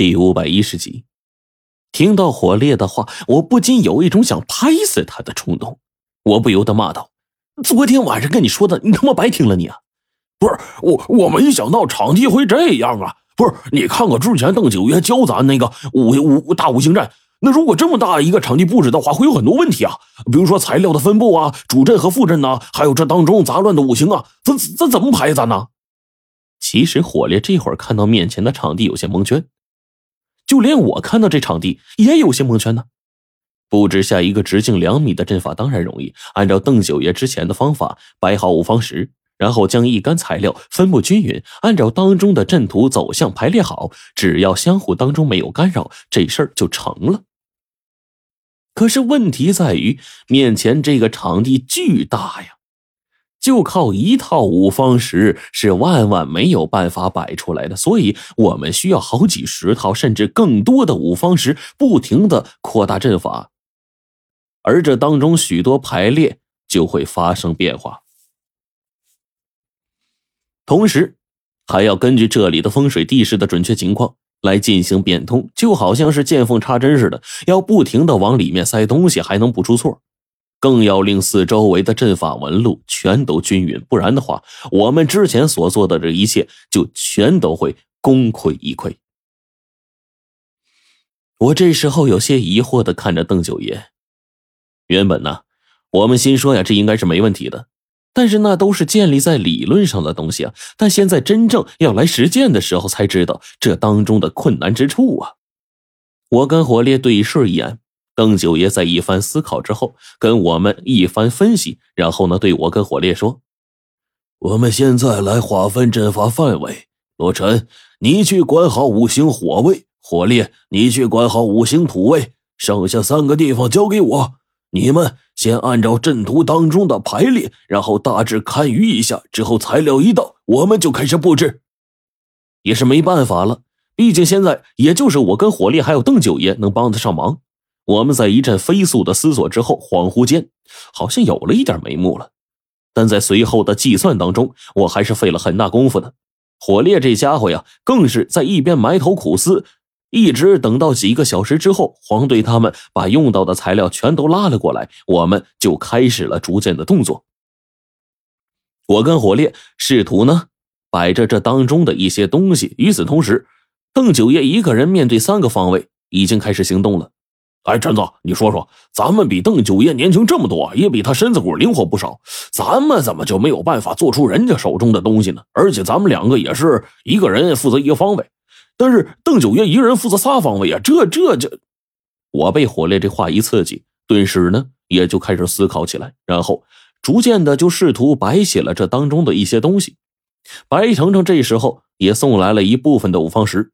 第五百一十集，听到火烈的话，我不禁有一种想拍死他的冲动。我不由得骂道：“昨天晚上跟你说的，你他妈白听了你啊！不是我，我没想到场地会这样啊！不是，你看看之前邓九爷教咱那个五五大五行阵，那如果这么大一个场地布置的话，会有很多问题啊，比如说材料的分布啊，主阵和副阵呐，还有这当中杂乱的五行啊，咱咱怎么排咱呢？”其实火烈这会儿看到面前的场地有些蒙圈。就连我看到这场地也有些蒙圈呢。布置下一个直径两米的阵法当然容易，按照邓九爷之前的方法摆好五方石，然后将一干材料分布均匀，按照当中的阵图走向排列好，只要相互当中没有干扰，这事儿就成了。可是问题在于面前这个场地巨大呀。就靠一套五方石是万万没有办法摆出来的，所以我们需要好几十套甚至更多的五方石，不停的扩大阵法，而这当中许多排列就会发生变化，同时还要根据这里的风水地势的准确情况来进行变通，就好像是见缝插针似的，要不停的往里面塞东西，还能不出错。更要令四周围的阵法纹路全都均匀，不然的话，我们之前所做的这一切就全都会功亏一篑。我这时候有些疑惑的看着邓九爷。原本呢，我们心说呀，这应该是没问题的，但是那都是建立在理论上的东西啊。但现在真正要来实践的时候，才知道这当中的困难之处啊。我跟火烈对视一眼。邓九爷在一番思考之后，跟我们一番分析，然后呢，对我跟火烈说：“我们现在来划分阵法范围。罗晨，你去管好五行火位；火烈，你去管好五行土位。剩下三个地方交给我。你们先按照阵图当中的排列，然后大致看舆一下。之后材料一到，我们就开始布置。也是没办法了，毕竟现在也就是我跟火烈还有邓九爷能帮得上忙。”我们在一阵飞速的思索之后，恍惚间好像有了一点眉目了，但在随后的计算当中，我还是费了很大功夫的。火烈这家伙呀，更是在一边埋头苦思，一直等到几个小时之后，黄队他们把用到的材料全都拉了过来，我们就开始了逐渐的动作。我跟火烈试图呢摆着这当中的一些东西，与此同时，邓九爷一个人面对三个方位，已经开始行动了。哎，陈子，你说说，咱们比邓九爷年轻这么多，也比他身子骨灵活不少，咱们怎么就没有办法做出人家手中的东西呢？而且咱们两个也是一个人负责一个方位，但是邓九爷一个人负责仨方位啊，这这这……我被火烈这话一刺激，顿时呢也就开始思考起来，然后逐渐的就试图摆写了这当中的一些东西。白程程这时候也送来了一部分的五方石，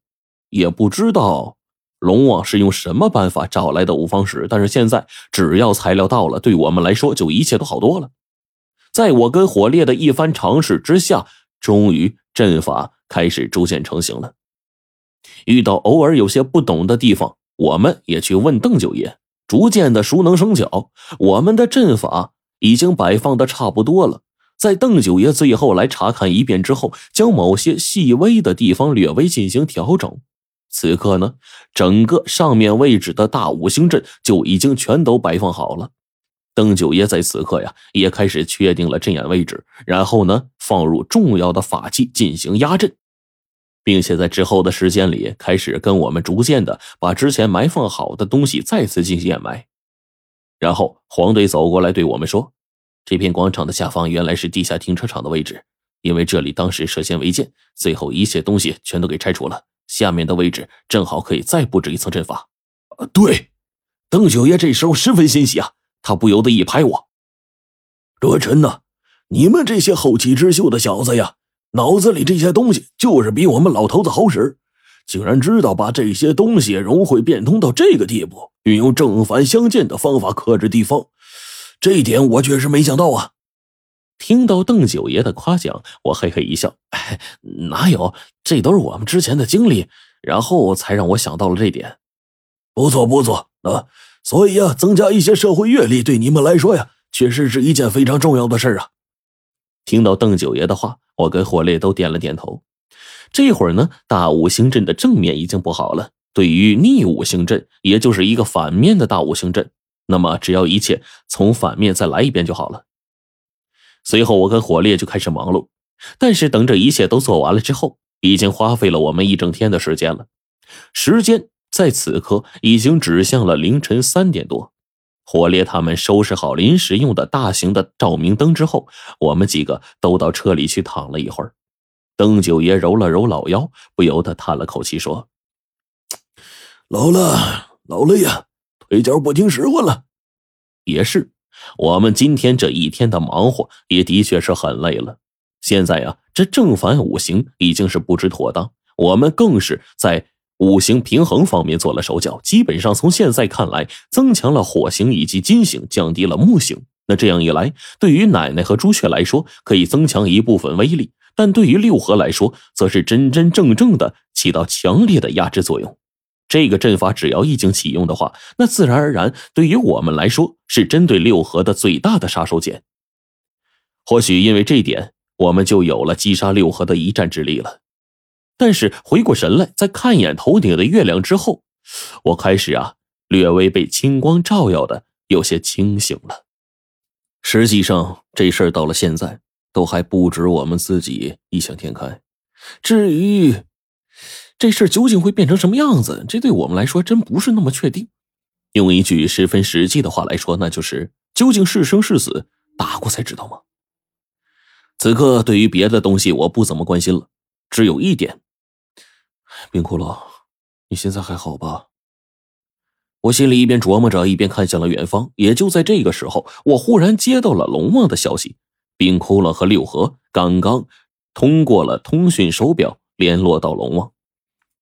也不知道。龙王是用什么办法找来的五方石？但是现在只要材料到了，对我们来说就一切都好多了。在我跟火烈的一番尝试之下，终于阵法开始逐渐成型了。遇到偶尔有些不懂的地方，我们也去问邓九爷，逐渐的熟能生巧。我们的阵法已经摆放的差不多了，在邓九爷最后来查看一遍之后，将某些细微的地方略微进行调整。此刻呢，整个上面位置的大五行阵就已经全都摆放好了。邓九爷在此刻呀，也开始确定了阵眼位置，然后呢，放入重要的法器进行压阵，并且在之后的时间里，开始跟我们逐渐的把之前埋放好的东西再次进行掩埋。然后黄队走过来对我们说：“这片广场的下方原来是地下停车场的位置，因为这里当时涉嫌违建，最后一切东西全都给拆除了。”下面的位置正好可以再布置一层阵法。啊，对，邓九爷这时候十分欣喜啊，他不由得一拍我：“罗晨呐，你们这些后起之秀的小子呀，脑子里这些东西就是比我们老头子好使，竟然知道把这些东西融会变通到这个地步，运用正反相间的方法克制地方，这一点我确实没想到啊。”听到邓九爷的夸奖，我嘿嘿一笑：“哪有，这都是我们之前的经历，然后才让我想到了这点。不错不错啊，所以呀，增加一些社会阅历，对你们来说呀，确实是一件非常重要的事儿啊。”听到邓九爷的话，我跟火烈都点了点头。这会儿呢，大五行阵的正面已经不好了，对于逆五行阵，也就是一个反面的大五行阵，那么只要一切从反面再来一遍就好了。随后，我跟火烈就开始忙碌，但是等这一切都做完了之后，已经花费了我们一整天的时间了。时间在此刻已经指向了凌晨三点多。火烈他们收拾好临时用的大型的照明灯之后，我们几个都到车里去躺了一会儿。邓九爷揉了揉老腰，不由得叹了口气说：“老了，老了呀，腿脚不听使唤了。”也是，我们今天这一天的忙活也的确是很累了。现在呀，这正反五行已经是布置妥当，我们更是在。五行平衡方面做了手脚，基本上从现在看来，增强了火星以及金星，降低了木星。那这样一来，对于奶奶和朱雀来说，可以增强一部分威力；但对于六合来说，则是真真正正的起到强烈的压制作用。这个阵法只要一经启用的话，那自然而然对于我们来说，是针对六合的最大的杀手锏。或许因为这点，我们就有了击杀六合的一战之力了。但是回过神来，再看一眼头顶的月亮之后，我开始啊，略微被青光照耀的有些清醒了。实际上，这事儿到了现在，都还不止我们自己异想天开。至于这事儿究竟会变成什么样子，这对我们来说真不是那么确定。用一句十分实际的话来说，那就是究竟是生是死，打过才知道吗？此刻，对于别的东西，我不怎么关心了，只有一点。冰骷髅，你现在还好吧？我心里一边琢磨着，一边看向了远方。也就在这个时候，我忽然接到了龙王的消息：冰骷髅和六合刚刚通过了通讯手表，联络到龙王。